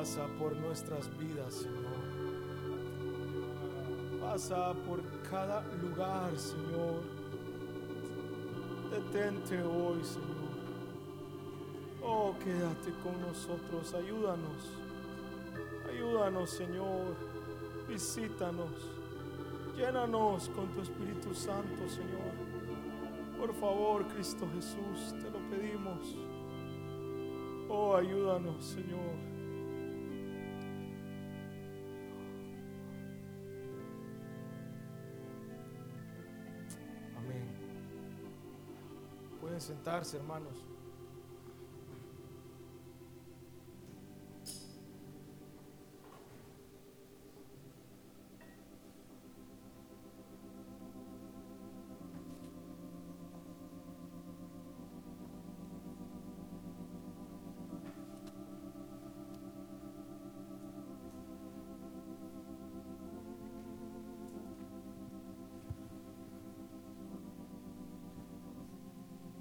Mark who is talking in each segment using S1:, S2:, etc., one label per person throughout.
S1: Pasa por nuestras vidas, Señor. Pasa por cada lugar, Señor. Detente hoy, Señor. Oh, quédate con nosotros. Ayúdanos. Ayúdanos, Señor. Visítanos. Llénanos con tu Espíritu Santo, Señor. Por favor, Cristo Jesús, te lo pedimos. Oh, ayúdanos, Señor. Sentarse, hermanos.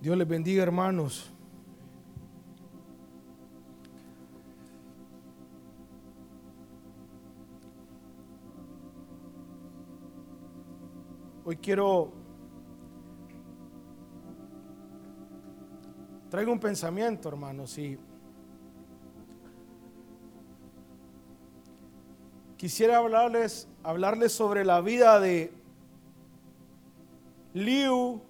S1: Dios les bendiga, hermanos. Hoy quiero traigo un pensamiento, hermanos, y quisiera hablarles hablarles sobre la vida de Liu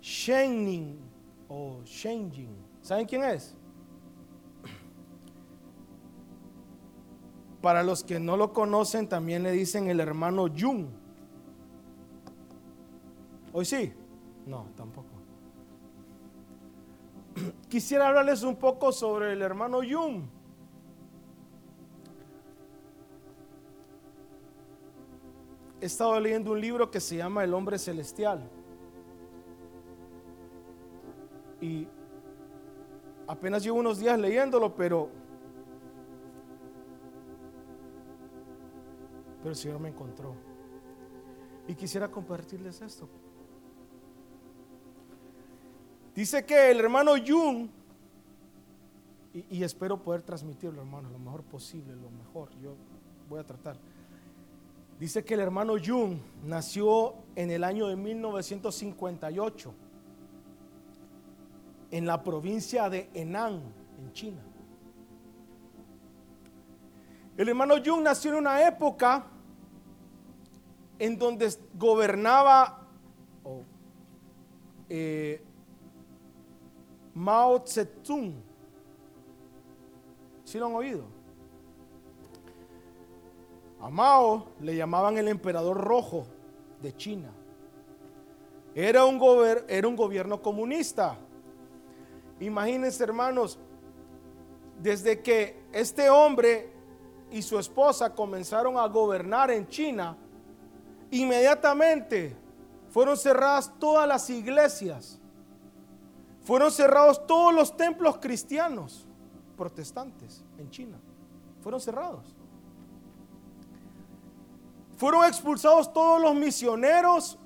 S1: Shenning o Shenjin. ¿Saben quién es? Para los que no lo conocen, también le dicen el hermano Jung. ¿Hoy sí? No, tampoco. Quisiera hablarles un poco sobre el hermano Jung. He estado leyendo un libro que se llama El hombre celestial. Y apenas llevo unos días leyéndolo, pero pero el Señor me encontró. Y quisiera compartirles esto. Dice que el hermano Jung, y, espero poder transmitirlo, hermano, lo mejor posible, lo mejor, yo voy a tratar. Dice que el hermano Jung nació en el año de 1958 en la provincia de Henan, en China. El hermano Jung nació en una época en donde gobernaba oh, eh, Mao Zedong. ¿Sí lo han oído? A Mao le llamaban el emperador rojo de China. Era un, era un gobierno comunista. Imagínense, hermanos, desde que este hombre y su esposa comenzaron a gobernar en China, inmediatamente fueron cerradas todas las iglesias, fueron cerrados todos los templos cristianos protestantes en China, fueron cerrados. Fueron expulsados todos los misioneros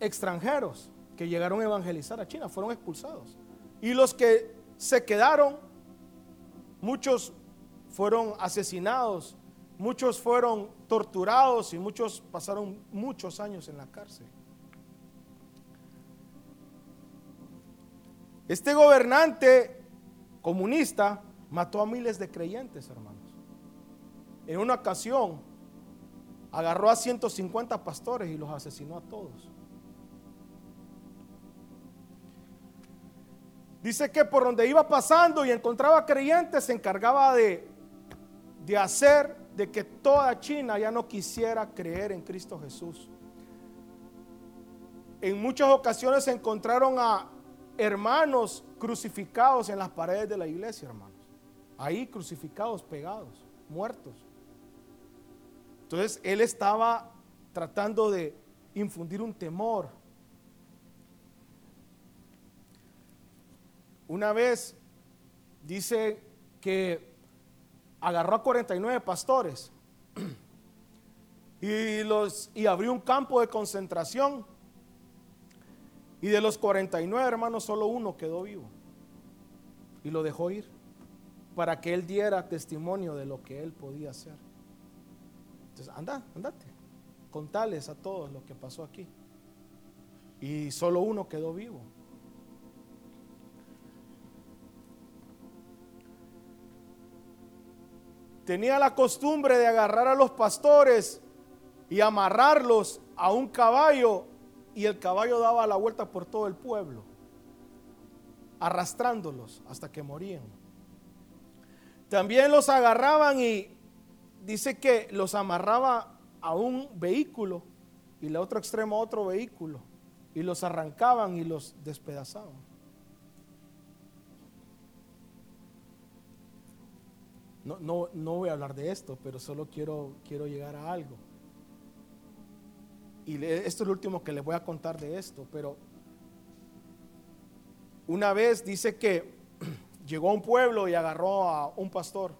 S1: extranjeros que llegaron a evangelizar a China, fueron expulsados. Y los que se quedaron, muchos fueron asesinados, muchos fueron torturados y muchos pasaron muchos años en la cárcel. Este gobernante comunista mató a miles de creyentes, hermanos. En una ocasión agarró a 150 pastores y los asesinó a todos. Dice que por donde iba pasando y encontraba creyentes se encargaba de, de hacer de que toda China ya no quisiera creer en Cristo Jesús. En muchas ocasiones se encontraron a hermanos crucificados en las paredes de la iglesia, hermanos. Ahí crucificados, pegados, muertos. Entonces él estaba tratando de infundir un temor. Una vez dice que agarró a 49 pastores y, los, y abrió un campo de concentración. Y de los 49 hermanos, solo uno quedó vivo y lo dejó ir. para que él diera testimonio de lo que él podía hacer. Entonces, anda, andate, contales a todos lo que pasó aquí. Y solo uno quedó vivo. Tenía la costumbre de agarrar a los pastores y amarrarlos a un caballo y el caballo daba la vuelta por todo el pueblo, arrastrándolos hasta que morían. También los agarraban y dice que los amarraba a un vehículo y el otro extremo a otro vehículo y los arrancaban y los despedazaban. No, no, no voy a hablar de esto, pero solo quiero, quiero llegar a algo. Y esto es lo último que les voy a contar de esto, pero una vez dice que llegó a un pueblo y agarró a un pastor.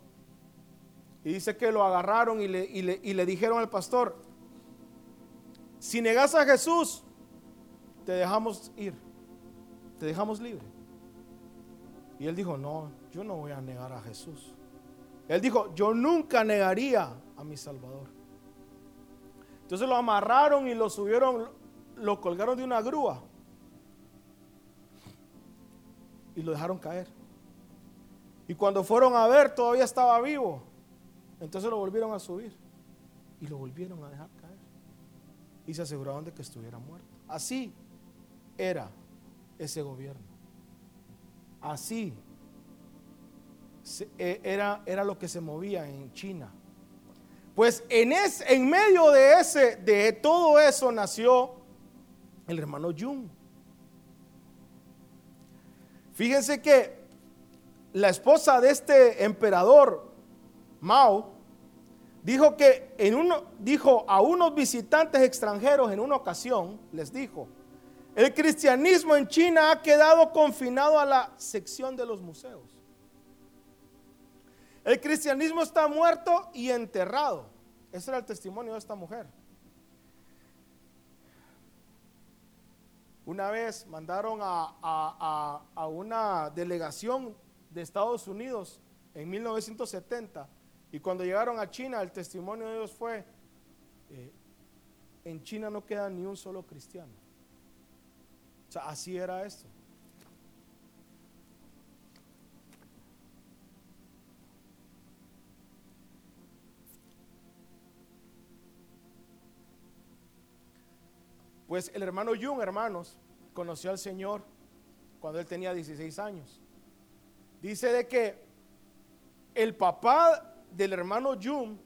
S1: Y dice que lo agarraron y le, y le, dijeron al pastor, si negas a Jesús, te dejamos ir, te dejamos libre. Y él dijo, no, yo no voy a negar a Jesús. Él dijo, yo nunca negaría a mi Salvador. Entonces lo amarraron y lo subieron, lo colgaron de una grúa y lo dejaron caer. Y cuando fueron a ver, todavía estaba vivo. Entonces lo volvieron a subir y lo volvieron a dejar caer. Y se aseguraron de que estuviera muerto. Así era ese gobierno. Así era, era lo que se movía en China. Pues en, en medio de, ese, de todo eso nació el hermano Jung. Fíjense que la esposa de este emperador Mao dijo que en uno dijo a unos visitantes extranjeros en una ocasión les dijo, el cristianismo en China ha quedado confinado a la sección de los museos. El cristianismo está muerto y enterrado. Ese era el testimonio de esta mujer. Una vez mandaron a, una delegación de Estados Unidos en 1970 y cuando llegaron a China el testimonio de ellos fue, eh, en China no queda ni un solo cristiano. O sea, así era esto. Pues el hermano Jung, hermanos, conoció al Señor cuando él tenía 16 años. Dice de que el papá del hermano Jung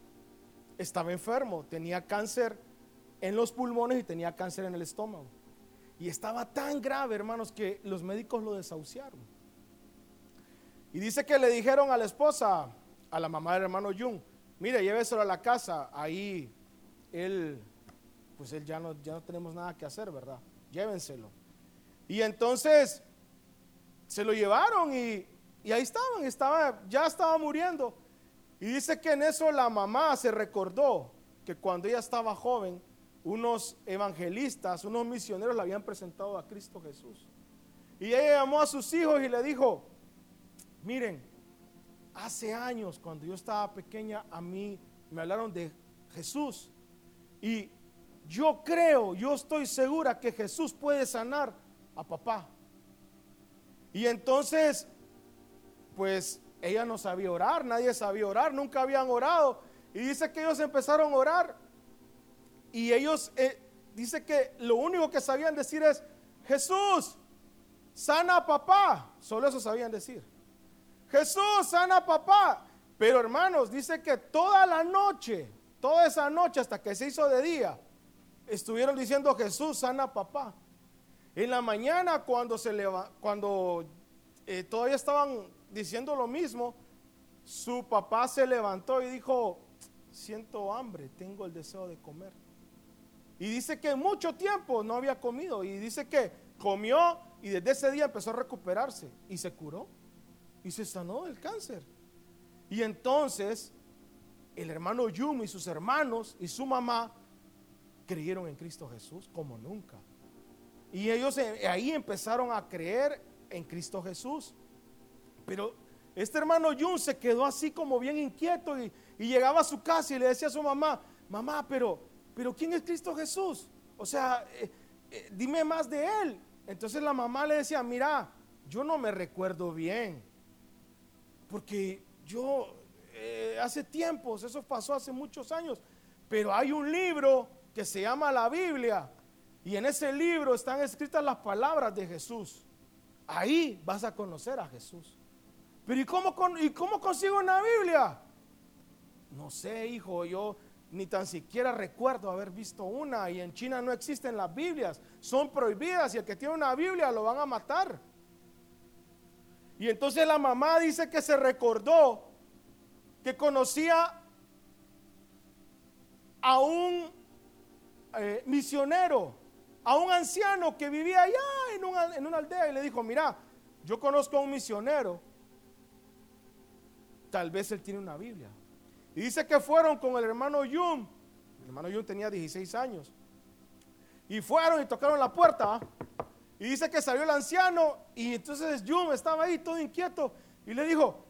S1: estaba enfermo, tenía cáncer en los pulmones y tenía cáncer en el estómago. Y estaba tan grave, hermanos, que los médicos lo desahuciaron. Y dice que le dijeron a la esposa, a la mamá del hermano Jung, mire, lléveselo a la casa, ahí él pues él ya no, ya no tenemos nada que hacer, ¿verdad? Llévenselo. Y entonces se lo llevaron y, y ahí estaban, estaba, ya estaba muriendo. Y dice que en eso la mamá se recordó que cuando ella estaba joven, unos evangelistas, unos misioneros le habían presentado a Cristo Jesús. Y ella llamó a sus hijos y le dijo, miren, hace años cuando yo estaba pequeña a mí me hablaron de Jesús y yo creo, yo estoy segura que Jesús puede sanar a papá. Y entonces, pues ella no sabía orar, nadie sabía orar, nunca habían orado. Y dice que ellos empezaron a orar. Y ellos, eh, dice que lo único que sabían decir es, Jesús, sana a papá. Solo eso sabían decir. Jesús, sana a papá. Pero hermanos, dice que toda la noche, toda esa noche hasta que se hizo de día, estuvieron diciendo Jesús sana papá. En la mañana cuando se cuando eh, todavía estaban diciendo lo mismo, su papá se levantó y dijo, siento hambre, tengo el deseo de comer. Y dice que mucho tiempo no había comido y dice que comió y desde ese día empezó a recuperarse y se curó y se sanó del cáncer. Y entonces el hermano Yum y sus hermanos y su mamá creyeron en Cristo Jesús como nunca. Y ellos eh, ahí empezaron a creer en Cristo Jesús. Pero este hermano Jun se quedó así como bien inquieto y, llegaba a su casa y le decía a su mamá, mamá, pero, pero ¿quién es Cristo Jesús? O sea, eh, eh, dime más de él. Entonces la mamá le decía, mira, yo no me recuerdo bien, porque yo hace tiempos, eso pasó hace muchos años, pero hay un libro que se llama la Biblia y en ese libro están escritas las palabras de Jesús. Ahí vas a conocer a Jesús. Pero ¿y cómo, ¿y cómo consigo una Biblia? No sé, hijo, yo ni tan siquiera recuerdo haber visto una y en China no existen las Biblias, son prohibidas y el que tiene una Biblia lo van a matar. Y entonces la mamá dice que se recordó que conocía a un eh, misionero, a un anciano que vivía allá en una, aldea y le dijo, mira, yo conozco a un misionero, tal vez él tiene una Biblia. Y dice que fueron con el hermano Yum. El hermano Yum tenía 16 años. Y fueron y tocaron la puerta. Y dice que salió el anciano y entonces Yum estaba ahí todo inquieto y le dijo,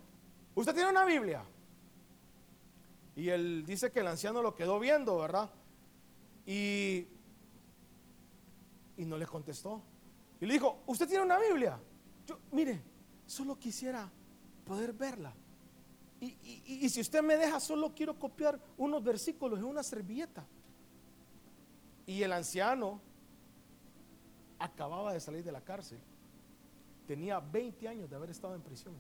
S1: ¿usted tiene una Biblia? Y él dice que el anciano lo quedó viendo, ¿verdad? Y, y no le contestó. Y le dijo, ¿usted tiene una Biblia? Yo, mire, solo quisiera poder verla. Y, si usted me deja, solo quiero copiar unos versículos en una servilleta. Y el anciano acababa de salir de la cárcel. Tenía 20 años de haber estado en prisión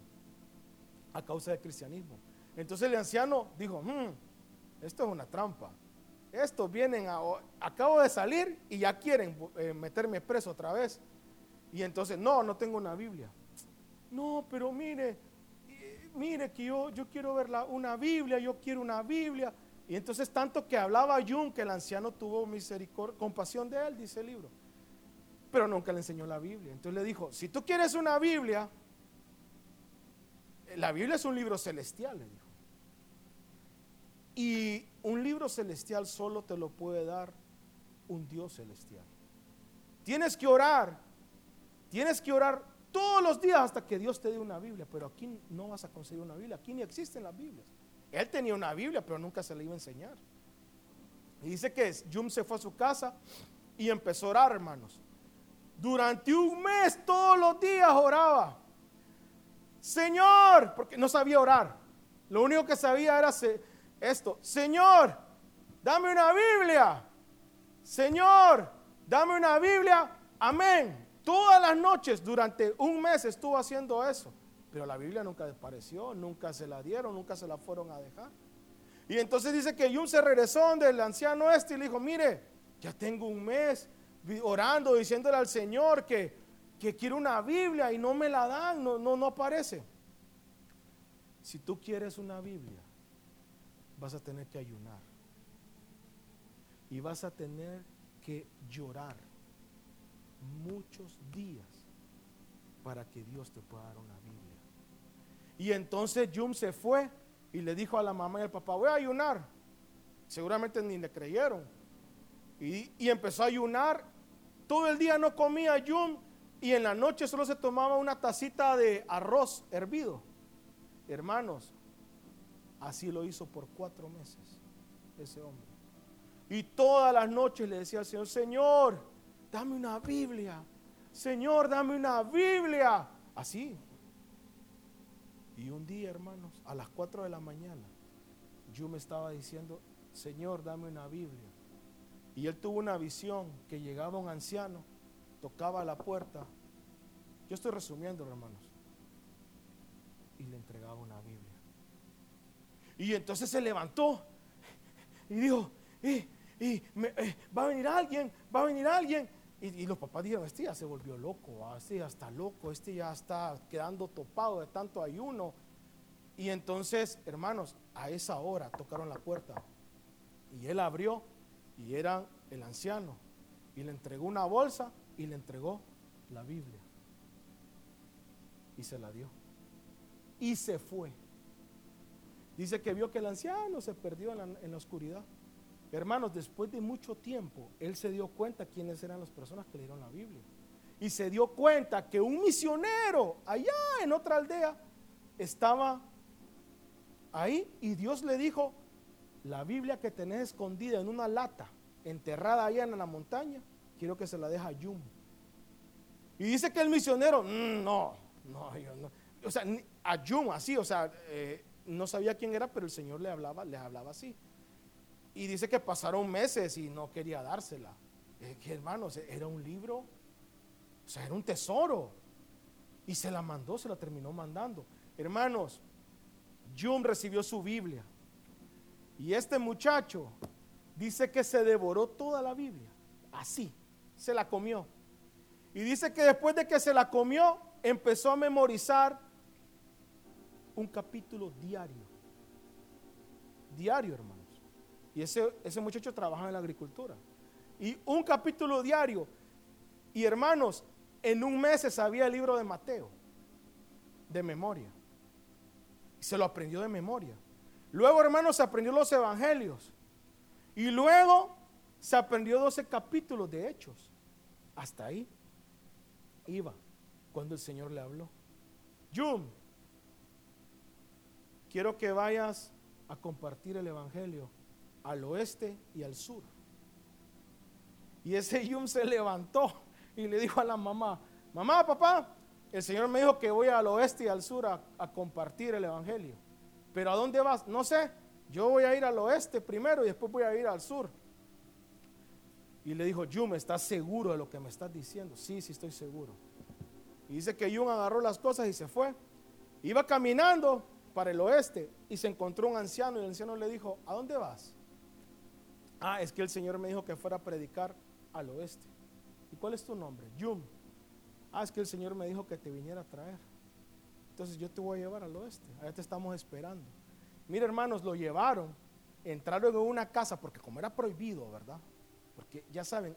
S1: a causa del cristianismo. Entonces el anciano dijo, hmm, esto es una trampa. Estos vienen, a, acabo de salir y ya quieren eh, meterme preso otra vez. Y entonces, no, no tengo una Biblia. No, pero mire, mire que yo, yo quiero ver una Biblia, yo quiero una Biblia. Y entonces tanto que hablaba Jung que el anciano tuvo misericordia, compasión de él, dice el libro. Pero nunca le enseñó la Biblia. Entonces le dijo, si tú quieres una Biblia, la Biblia es un libro celestial, le dijo. Y un libro celestial solo te lo puede dar un Dios celestial. Tienes que orar, tienes que orar todos los días hasta que Dios te dé una Biblia. Pero aquí no vas a conseguir una Biblia. Aquí ni existen las Biblias. Él tenía una Biblia, pero nunca se le iba a enseñar. Y dice que Jum se fue a su casa y empezó a orar, hermanos. Durante un mes, todos los días oraba. Señor, porque no sabía orar. Lo único que sabía era esto. Señor, dame una Biblia. Señor, dame una Biblia. Amén. Todas las noches durante un mes estuvo haciendo eso. Pero la Biblia nunca desapareció, nunca se la dieron, nunca se la fueron a dejar. Y entonces dice que Jun se regresó donde el anciano este y le dijo, mire, ya tengo un mes orando, diciéndole al Señor que, que quiero una Biblia y no me la dan, no, no, no aparece. Si tú quieres una Biblia, vas a tener que ayunar. Y vas a tener que llorar muchos días para que Dios te pueda dar una Biblia. Y entonces Jum se fue y le dijo a la mamá y al papá, voy a ayunar. Seguramente ni le creyeron. Y, y empezó a ayunar. Todo el día no comía Jum y en la noche solo se tomaba una tacita de arroz hervido. Hermanos, así lo hizo por cuatro meses ese hombre. Y todas las noches le decía al Señor, Señor, dame una Biblia. Señor, dame una Biblia. Así. Y un día, hermanos, a las 4 de la mañana, yo me estaba diciendo, Señor, dame una Biblia. Y él tuvo una visión que llegaba un anciano, tocaba la puerta. Yo estoy resumiendo, hermanos. Y le entregaba una Biblia. Y entonces se levantó y dijo, y, y eh, va a venir alguien, va a venir alguien. Y, los papás dijeron, este ya se volvió loco, este ya está loco, este ya está quedando topado de tanto ayuno. Y entonces, hermanos, a esa hora tocaron la puerta. Y él abrió y era el anciano. Y le entregó una bolsa y le entregó la Biblia. Y se la dio. Y se fue. Dice que vio que el anciano se perdió en la oscuridad. Hermanos, después de mucho tiempo, él se dio cuenta quiénes eran las personas que leyeron la Biblia. Y se dio cuenta que un misionero allá en otra aldea estaba ahí y Dios le dijo, la Biblia que tenés escondida en una lata, enterrada allá en la montaña, quiero que se la deje a Yum. Y dice que el misionero, mm, no, no, yo no. O sea, a Yum así, o sea, eh, no sabía quién era, pero el Señor le hablaba, le hablaba así. Y dice que pasaron meses y no quería dársela. que hermanos, era un libro, o sea, era un tesoro. Y se la mandó, se la terminó mandando. Hermanos, Jum recibió su Biblia. Y este muchacho dice que se devoró toda la Biblia. Así, se la comió. Y dice que después de que se la comió, empezó a memorizar un capítulo diario. Diario, hermanos. Y ese, ese muchacho trabaja en la agricultura. Y un capítulo diario. Y hermanos, en un mes se sabía el libro de Mateo, de memoria. Y se lo aprendió de memoria. Luego, hermanos, se aprendió los evangelios. Y luego se aprendió 12 capítulos de hechos. Hasta ahí iba cuando el Señor le habló. Yum, quiero que vayas a compartir el evangelio al oeste y al sur. Y ese Yum se levantó y le dijo a la mamá, mamá, papá, el Señor me dijo que voy al oeste y al sur a, compartir el Evangelio. Pero ¿a dónde vas? No sé. Yo voy a ir al oeste primero y después voy a ir al sur. Y le dijo, Yum, ¿estás seguro de lo que me estás diciendo? Sí, sí estoy seguro. Y dice que Yum agarró las cosas y se fue. Iba caminando para el oeste y se encontró un anciano y el anciano le dijo, ¿a dónde vas? Ah, es que el Señor me dijo que fuera a predicar al oeste. ¿Y cuál es tu nombre? Yum. Ah, es que el Señor me dijo que te viniera a traer. Entonces yo te voy a llevar al oeste. Allá te estamos esperando. Mira, hermanos, lo llevaron. Entraron en una casa porque como era prohibido, ¿verdad? Porque ya saben,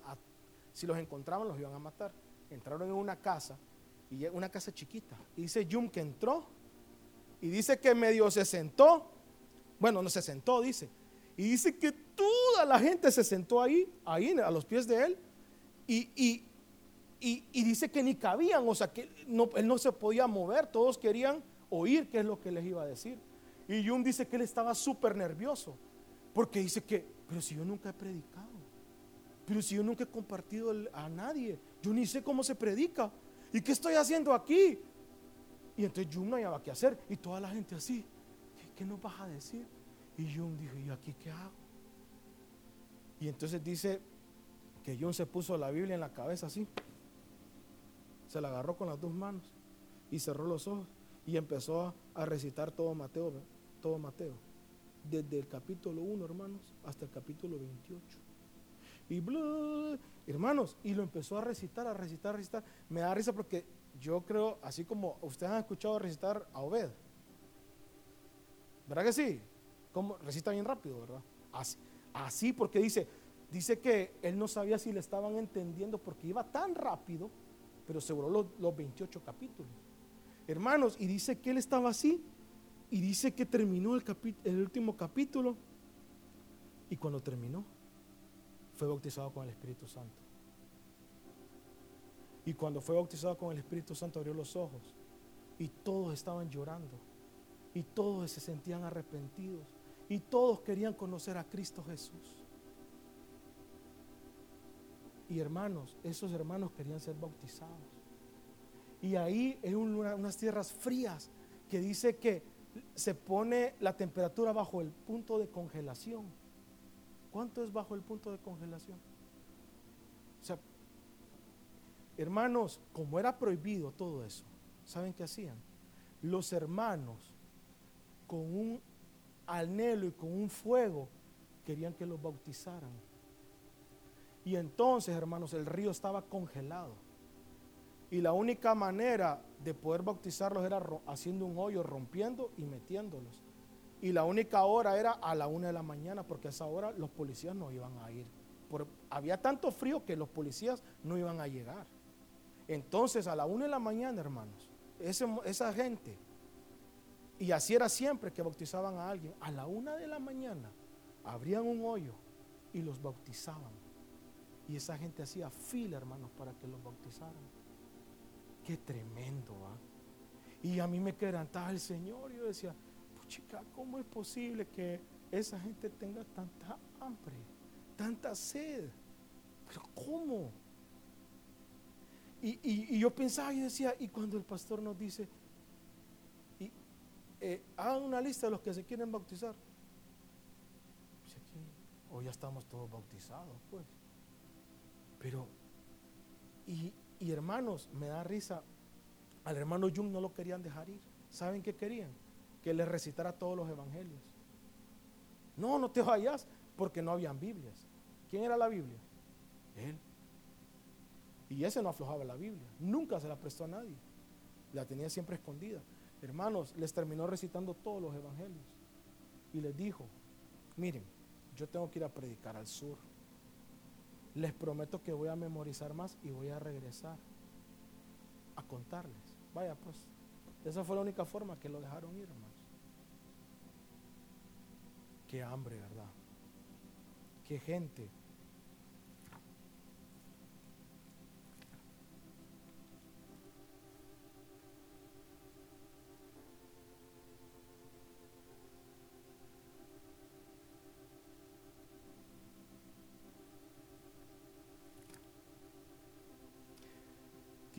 S1: si los encontraban los iban a matar. Entraron en una casa y una casa chiquita. Y dice Yum que entró y dice que medio se sentó. Bueno, no se sentó, dice. Y dice que toda la gente se sentó ahí, ahí a los pies de él y, dice que ni cabían, o sea, que él no se podía mover, todos querían oír qué es lo que les iba a decir. Y Jung dice que él estaba súper nervioso, porque dice que, pero si yo nunca he predicado, pero si yo nunca he compartido a nadie, yo ni sé cómo se predica, ¿y qué estoy haciendo aquí? Y entonces Jung no había qué hacer, y toda la gente así, ¿qué, nos vas a decir? Y Jung dijo, ¿y aquí qué hago? Y entonces dice que John se puso la Biblia en la cabeza así. Se la agarró con las dos manos y cerró los ojos y empezó a, recitar todo Mateo, todo Mateo. Desde el capítulo 1, hermanos, hasta el capítulo 28. Y bla, hermanos, y lo empezó a recitar, a recitar, a recitar. Me da risa porque yo creo, así como ustedes han escuchado recitar a Obed. ¿Verdad que sí? Como recita bien rápido, ¿verdad? Así, así porque dice, dice que él no sabía si le estaban entendiendo porque iba tan rápido, pero seguro los, los 28 capítulos. Hermanos, y dice que él estaba así, y dice que terminó el, el último capítulo, y cuando terminó, fue bautizado con el Espíritu Santo. Y cuando fue bautizado con el Espíritu Santo abrió los ojos y todos estaban llorando y todos se sentían arrepentidos y todos querían conocer a Cristo Jesús. Y hermanos, esos hermanos querían ser bautizados. Y ahí en unas tierras frías que dice que se pone la temperatura bajo el punto de congelación. ¿Cuánto es bajo el punto de congelación? O sea, hermanos, como era prohibido todo eso, ¿saben qué hacían? Los hermanos, con un anhelo y con un fuego, querían que los bautizaran y entonces, hermanos, el río estaba congelado. Y la única manera de poder bautizarlos era haciendo un hoyo, rompiendo y metiéndolos. Y la única hora era a la una de la mañana, porque a esa hora los policías no iban a ir. había tanto frío que los policías no iban a llegar. Entonces, a la una de la mañana, hermanos, esa gente, y así era siempre que bautizaban a alguien, a la una de la mañana abrían un hoyo y los bautizaban. Y esa gente hacía fila, hermanos, para que los bautizaran. Qué tremendo, ¿ah? Y a mí me quebrantaba el Señor. Yo decía, chica, ¿cómo es posible que esa gente tenga tanta hambre, tanta sed? Pero ¿cómo? Y, yo pensaba y decía, y cuando el pastor nos dice, y, eh, hagan una lista de los que se quieren bautizar. Hoy ya estamos todos bautizados, pues. Pero, y, y hermanos, me da risa, al hermano Jung no lo querían dejar ir. ¿Saben qué querían? Que le recitara todos los evangelios. No, no te vayas, porque no habían Biblias. ¿Quién era la Biblia? Él. Y ese no aflojaba la Biblia. Nunca se la prestó a nadie. La tenía siempre escondida. Hermanos, les terminó recitando todos los evangelios. Y les dijo, miren, yo tengo que ir a predicar al sur. Les prometo que voy a memorizar más y voy a regresar a contarles. Vaya pues, esa fue la única forma que lo dejaron ir, hermanos. Qué hambre, ¿verdad? Qué gente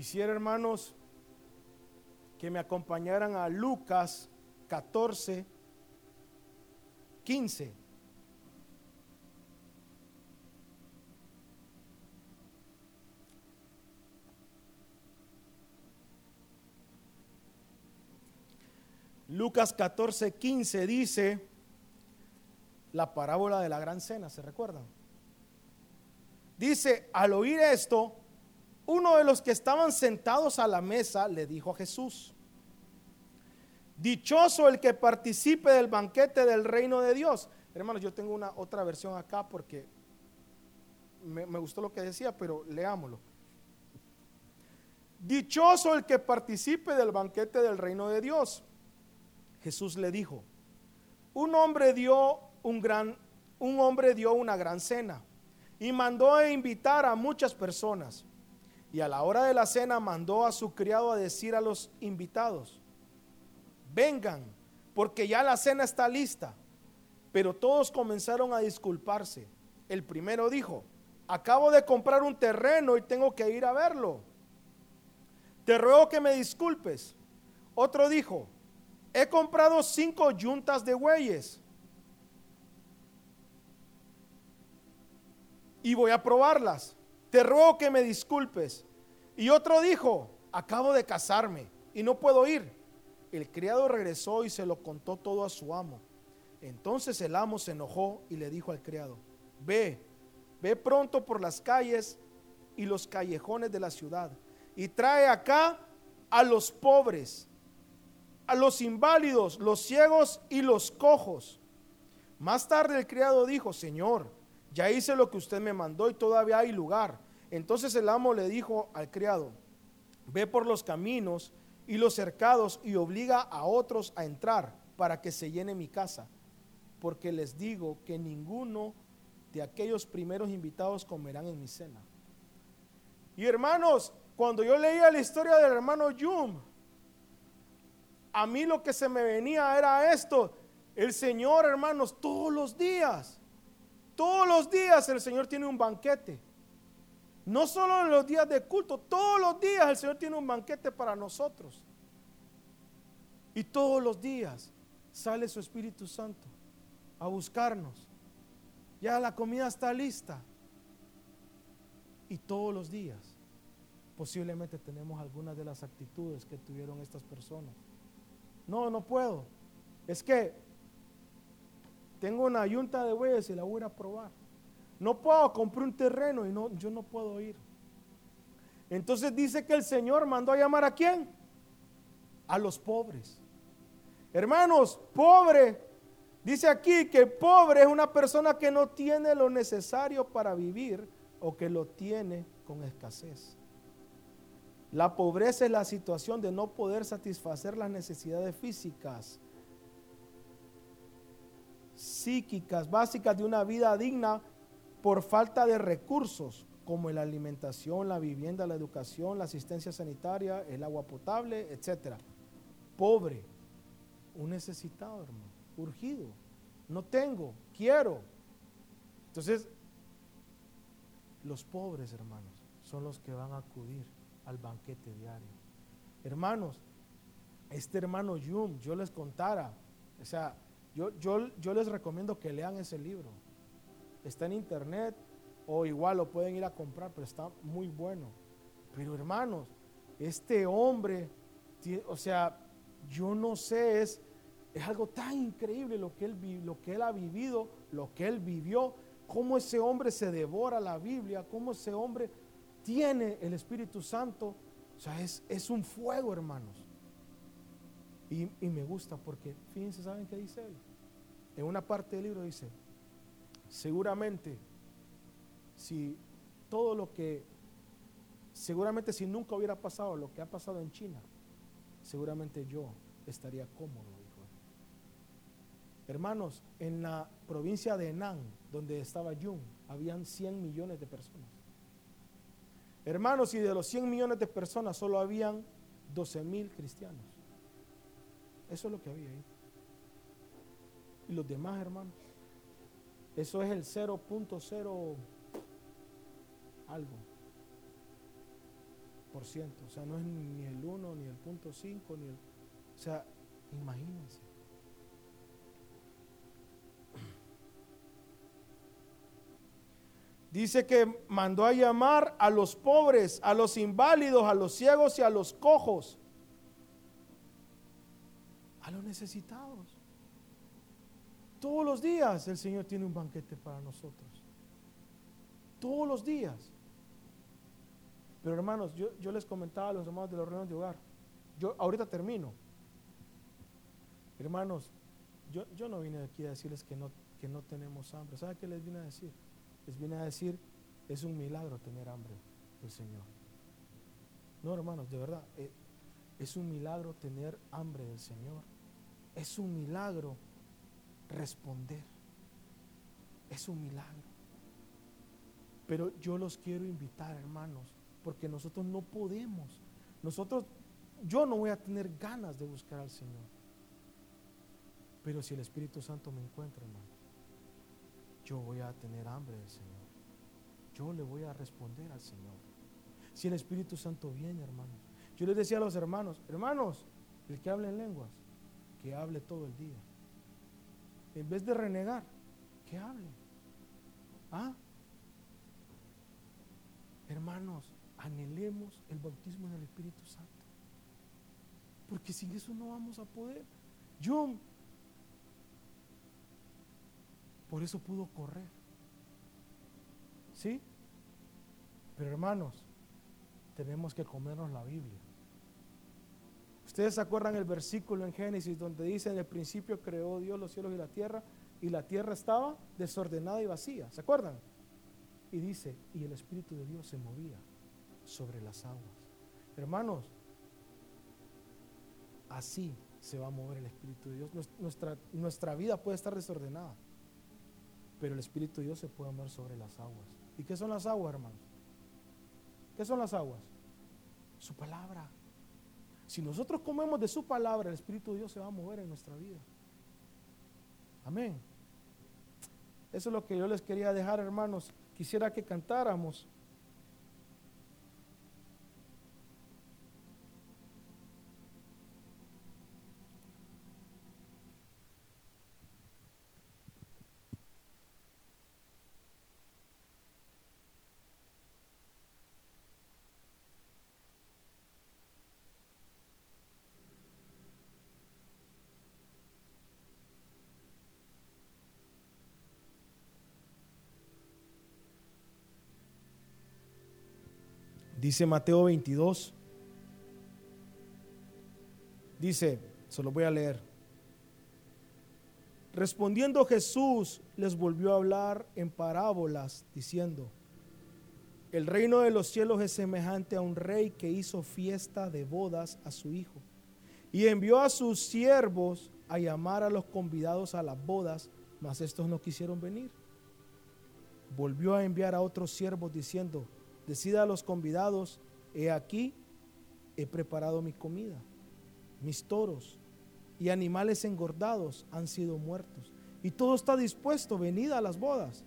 S1: Quisiera, hermanos, que me acompañaran a Lucas 14, 15. Lucas 14, 15 dice la parábola de la gran cena, ¿se recuerdan? Dice, al oír esto, uno de los que estaban sentados a la mesa le dijo a Jesús, dichoso el que participe del banquete del reino de Dios. Hermanos, yo tengo una otra versión acá porque me, gustó lo que decía, pero leámoslo. Dichoso el que participe del banquete del reino de Dios. Jesús le dijo, un hombre dio un gran un hombre dio una gran cena y mandó a invitar a muchas personas. Y a la hora de la cena mandó a su criado a decir a los invitados, vengan, porque ya la cena está lista. Pero todos comenzaron a disculparse. El primero dijo, acabo de comprar un terreno y tengo que ir a verlo. Te ruego que me disculpes. Otro dijo, he comprado cinco yuntas de bueyes y voy a probarlas te ruego que me disculpes. Y otro dijo, acabo de casarme y no puedo ir. El criado regresó y se lo contó todo a su amo. Entonces el amo se enojó y le dijo al criado, ve, ve pronto por las calles y los callejones de la ciudad y trae acá a los pobres, a los inválidos, los ciegos y los cojos. Más tarde el criado dijo, Señor, ya hice lo que usted me mandó y todavía hay lugar. Entonces el amo le dijo al criado, ve por los caminos y los cercados y obliga a otros a entrar para que se llene mi casa. Porque les digo que ninguno de aquellos primeros invitados comerán en mi cena. Y hermanos, cuando yo leía la historia del hermano Yum, a mí lo que se me venía era esto. El Señor, hermanos, todos los días todos los días el Señor tiene un banquete. No solo en los días de culto, todos los días el Señor tiene un banquete para nosotros. Y todos los días sale su Espíritu Santo a buscarnos. Ya la comida está lista. Y todos los días posiblemente tenemos algunas de las actitudes que tuvieron estas personas. No, no puedo. Es que tengo una yunta de bueyes y la voy a probar. No puedo comprar un terreno y no, yo no puedo ir. Entonces dice que el Señor mandó a llamar a quién? A los pobres. Hermanos, pobre, dice aquí que pobre es una persona que no tiene lo necesario para vivir o que lo tiene con escasez. La pobreza es la situación de no poder satisfacer las necesidades físicas psíquicas básicas de una vida digna por falta de recursos como la alimentación, la vivienda, la educación, la asistencia sanitaria, el agua potable, etc. pobre, un necesitado, hermano, urgido. No tengo, quiero. Entonces, los pobres, hermanos, son los que van a acudir al banquete diario. Hermanos, este hermano Yum, yo les contara, o sea, yo, yo, yo les recomiendo que lean ese libro. Está en internet o igual lo pueden ir a comprar, pero está muy bueno. Pero hermanos, este hombre, o sea, yo no sé, es, es algo tan increíble lo que, él, lo que él ha vivido, lo que él vivió, cómo ese hombre se devora la Biblia, cómo ese hombre tiene el Espíritu Santo. O sea, es, es un fuego, hermanos. Y, me gusta porque, fíjense, ¿saben qué dice él? En una parte del libro dice, seguramente, si todo lo que, seguramente si nunca hubiera pasado lo que ha pasado en China, seguramente yo estaría cómodo, dijo Hermanos, en la provincia de Henan, donde estaba Jung, habían 100 millones de personas. Hermanos, y de los 100 millones de personas solo habían 12 mil cristianos. Eso es lo que había ahí. Y los demás, hermanos, eso es el 0.0 algo por ciento. O sea, no es ni el 1, ni el punto 5, ni el... O sea, imagínense. Dice que mandó a llamar a los pobres, a los inválidos, a los ciegos y a los cojos, los necesitados. Todos los días el Señor tiene un banquete para nosotros. Todos los días. Pero hermanos, yo, yo les comentaba a los hermanos de los reuniones de hogar. Yo ahorita termino. Hermanos, yo, yo no vine aquí a decirles que no, que no tenemos hambre. ¿Sabe qué les vine a decir? les viene a decir, es un milagro tener hambre del Señor. No, hermanos, de verdad, eh, es un milagro tener hambre del Señor. Es un milagro responder. Es un milagro. Pero yo los quiero invitar, hermanos, porque nosotros no podemos. Nosotros, yo no voy a tener ganas de buscar al Señor. Pero si el Espíritu Santo me encuentra, hermano, yo voy a tener hambre del Señor. Yo le voy a responder al Señor. Si el Espíritu Santo viene, hermanos. Yo les decía a los hermanos, hermanos, el que hable en lenguas, que hable todo el día. En vez de renegar, que hable. ¿Ah? Hermanos, anhelemos el bautismo en el Espíritu Santo. Porque sin eso no vamos a poder. Yo por eso pudo correr. ¿Sí? Pero hermanos, tenemos que comernos la Biblia. Ustedes se acuerdan el versículo en Génesis donde dice, en el principio creó Dios los cielos y la tierra, y la tierra estaba desordenada y vacía. ¿Se acuerdan? Y dice, y el Espíritu de Dios se movía sobre las aguas. Hermanos, así se va a mover el Espíritu de Dios. Nuestra, nuestra vida puede estar desordenada pero el Espíritu de Dios se puede mover sobre las aguas. ¿Y qué son las aguas, hermanos? ¿Qué son las aguas? Su palabra. Si nosotros comemos de su palabra, el Espíritu de Dios se va a mover en nuestra vida. Amén. Eso es lo que yo les quería dejar, hermanos. Quisiera que cantáramos. Dice Mateo 22. Dice, se lo voy a leer. Respondiendo Jesús les volvió a hablar en parábolas, diciendo, el reino de los cielos es semejante a un rey que hizo fiesta de bodas a su hijo y envió a sus siervos a llamar a los convidados a las bodas, mas estos no quisieron venir. Volvió a enviar a otros siervos diciendo, decida a los convidados, he aquí, he preparado mi comida. mis toros y animales engordados han sido muertos. Y todo está dispuesto, venida a las bodas.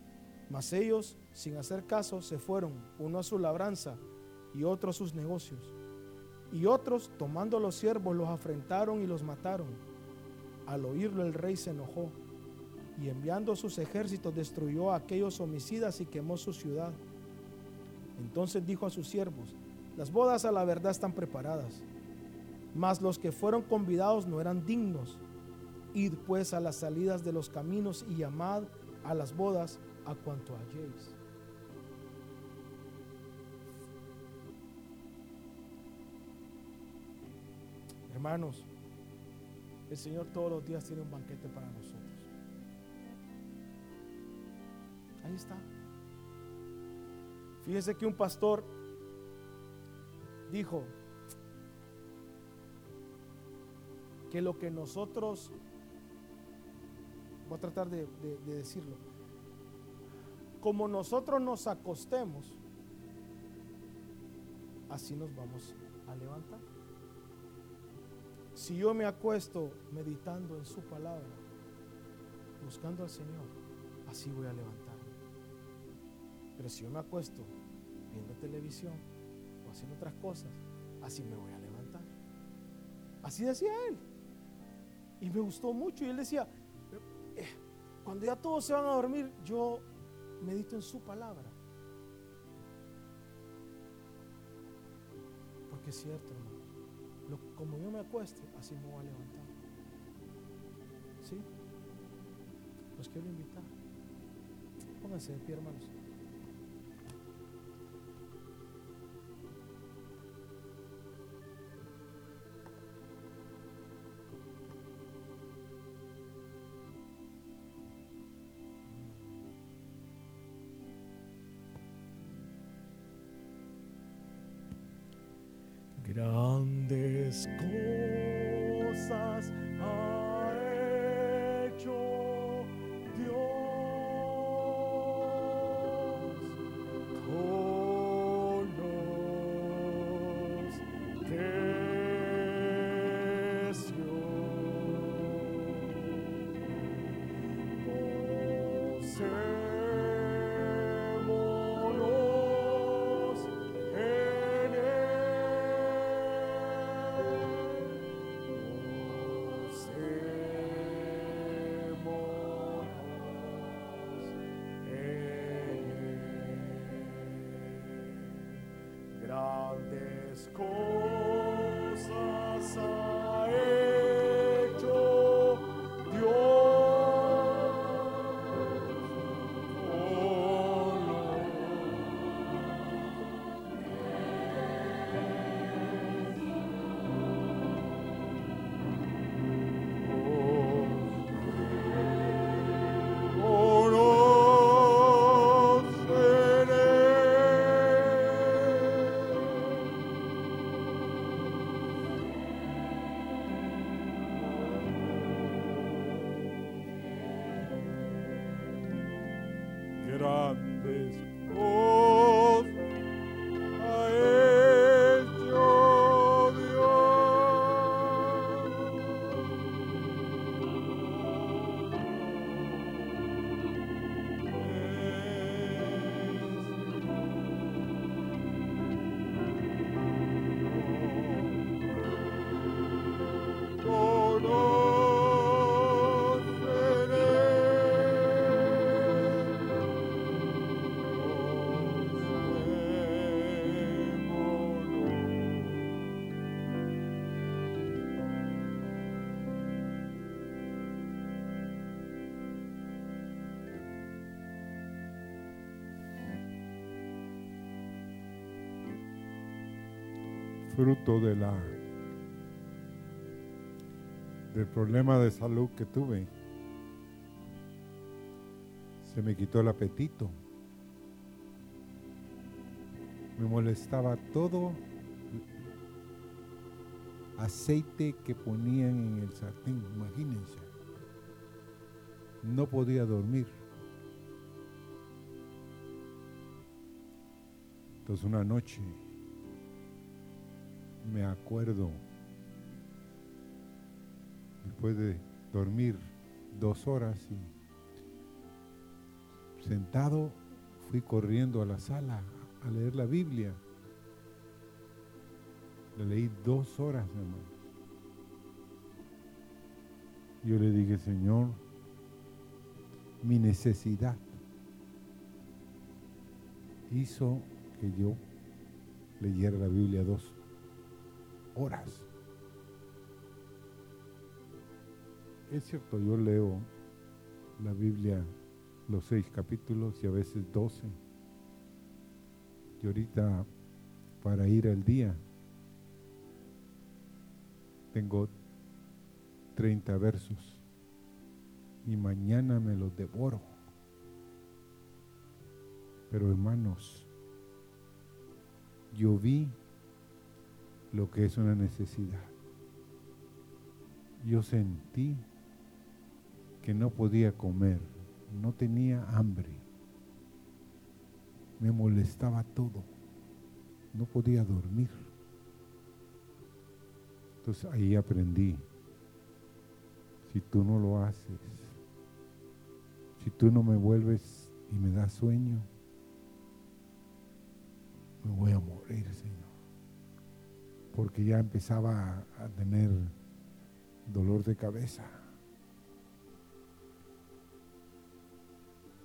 S1: Mas ellos, sin hacer caso, se fueron, uno a su labranza y otro a sus negocios. Y otros, tomando los siervos, los afrentaron y los mataron. Al oírlo el rey se enojó y enviando sus ejércitos destruyó a aquellos homicidas y quemó su ciudad. Entonces dijo a sus siervos, las bodas a la verdad están preparadas, mas los que fueron convidados no eran dignos. Id pues a las salidas de los caminos y llamad a las bodas a cuanto halléis. Hermanos, el Señor todos los días tiene un banquete para nosotros. Ahí está. Fíjese que un pastor dijo que lo que nosotros, voy a tratar de, de decirlo, como nosotros nos acostemos, así nos vamos a levantar. Si yo me acuesto meditando en su palabra, buscando al Señor, así voy a levantar. Pero si yo me acuesto viendo televisión o haciendo otras cosas, así me voy a levantar. Así decía él. Y me gustó mucho. Y él decía, eh, cuando ya todos se van a dormir, yo medito en su palabra. Porque es cierto, hermano. como yo me acueste, así me voy a levantar. ¿Sí? Los quiero invitar. Pónganse de pie, hermanos. Grandes cosas
S2: fruto de la del problema de salud que tuve. Se me quitó el apetito. Me molestaba todo aceite que ponían en el sartén, imagínense. No podía dormir. Entonces una noche me acuerdo después de dormir dos horas y sentado fui corriendo a la sala a leer la Biblia. Le leí dos horas, hermano. Yo le dije, Señor, mi necesidad hizo que yo leyera la Biblia dos horas. Es cierto, yo leo la Biblia los seis capítulos y a veces doce. Y ahorita para ir al día tengo 30 versos y mañana me los devoro. Pero hermanos, yo vi lo que es una necesidad. Yo sentí que no podía comer, no tenía hambre, me molestaba todo, no podía dormir. Entonces ahí aprendí, si tú no lo haces, si tú no me vuelves y me das sueño, me voy a morir, Señor. Porque ya empezaba a tener dolor de cabeza.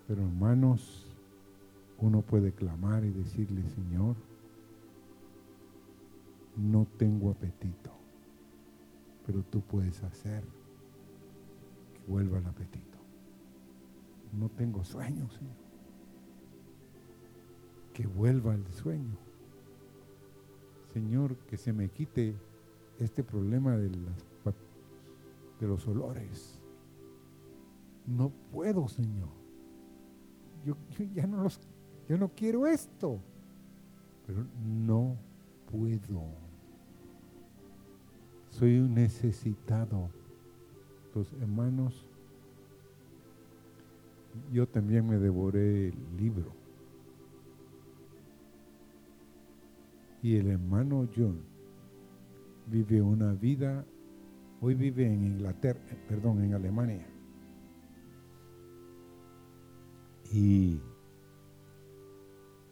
S2: Pero hermanos, uno puede clamar y decirle, Señor, no tengo apetito, pero tú puedes hacer que vuelva el apetito. No tengo sueño, Señor. Que vuelva el sueño. Señor, que se me quite este problema de, los olores. No puedo, Señor. Yo, yo, ya no los, yo no quiero esto, pero no puedo. Soy un necesitado. Los hermanos, yo también me devoré el libro. Y el hermano John vive una vida, hoy vive en Inglaterra, perdón, en Alemania. Y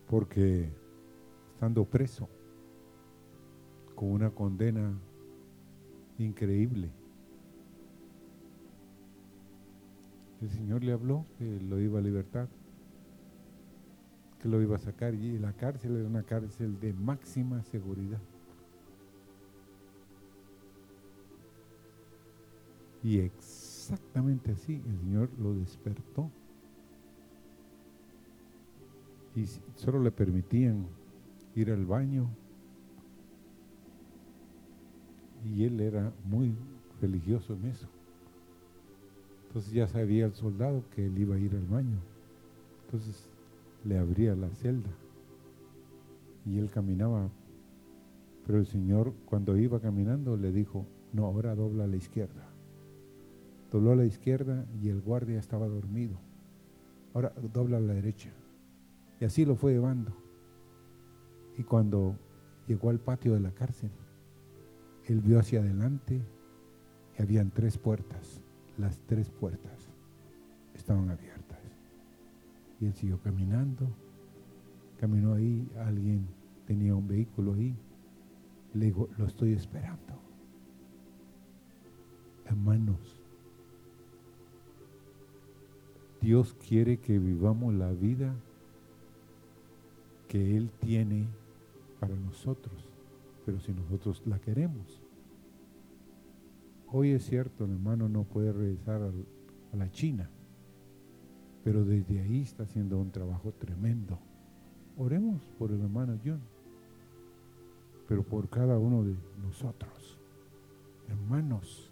S2: porque estando preso, con una condena increíble, el Señor le habló que lo iba a libertar, que lo iba a sacar y la cárcel era una cárcel de máxima seguridad. Y exactamente así el Señor lo despertó. Y solo le permitían ir al baño. Y él era muy religioso en eso. Entonces ya sabía el soldado que él iba a ir al baño. Entonces le abría la celda y él caminaba. Pero el Señor cuando iba caminando le dijo, no, ahora dobla a la izquierda. Dobló a la izquierda y el guardia estaba dormido. Ahora dobla a la derecha. Y así lo fue llevando. Y cuando llegó al patio de la cárcel, él vio hacia adelante y habían tres puertas. Las tres puertas estaban abiertas. Y él siguió caminando. Caminó ahí, alguien tenía un vehículo ahí. Le dijo, lo estoy esperando. Hermanos, Dios quiere que vivamos la vida que Él tiene para nosotros, pero si nosotros la queremos. Hoy es cierto, el hermano no puede regresar a la China, pero desde ahí está haciendo un trabajo tremendo. Oremos por el hermano John, pero por cada uno de nosotros. Hermanos,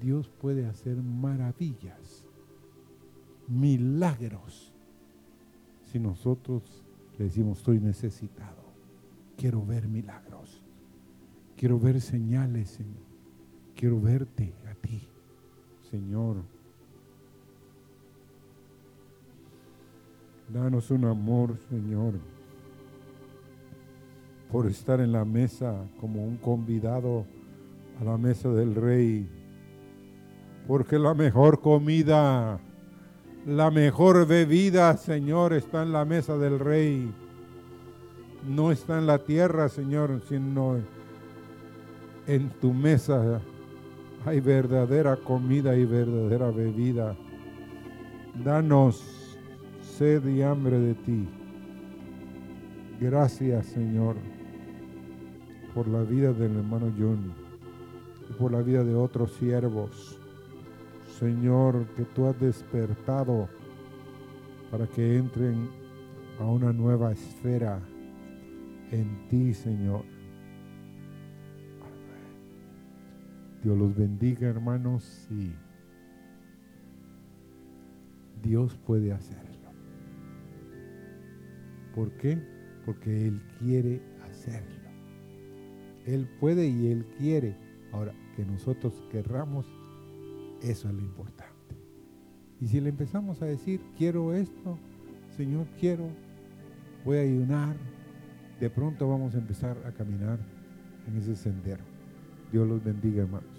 S2: Dios puede hacer maravillas, milagros, si nosotros le decimos, estoy necesitado, quiero ver milagros, quiero ver señales, Señor, quiero verte a ti, Señor. Danos un amor, Señor, por estar en la mesa como un convidado a la mesa del Rey Porque la mejor comida, la mejor bebida, Señor, está en la mesa del Rey. No está en la tierra, Señor, sino en tu mesa hay verdadera comida y verdadera bebida. Danos sed y hambre de ti. Gracias, Señor, por la vida del hermano John y por la vida de otros siervos. Señor, que tú has despertado para que entren a una nueva esfera en ti, Señor. Dios los bendiga, hermanos, y Dios puede hacerlo. ¿Por qué? Porque Él quiere hacerlo. Él puede y Él quiere. Ahora, que nosotros querramos, eso es lo importante. Y si le empezamos a decir, quiero esto, Señor, quiero, voy a ayunar, de pronto vamos a empezar a caminar en ese sendero. Dios los bendiga, hermano.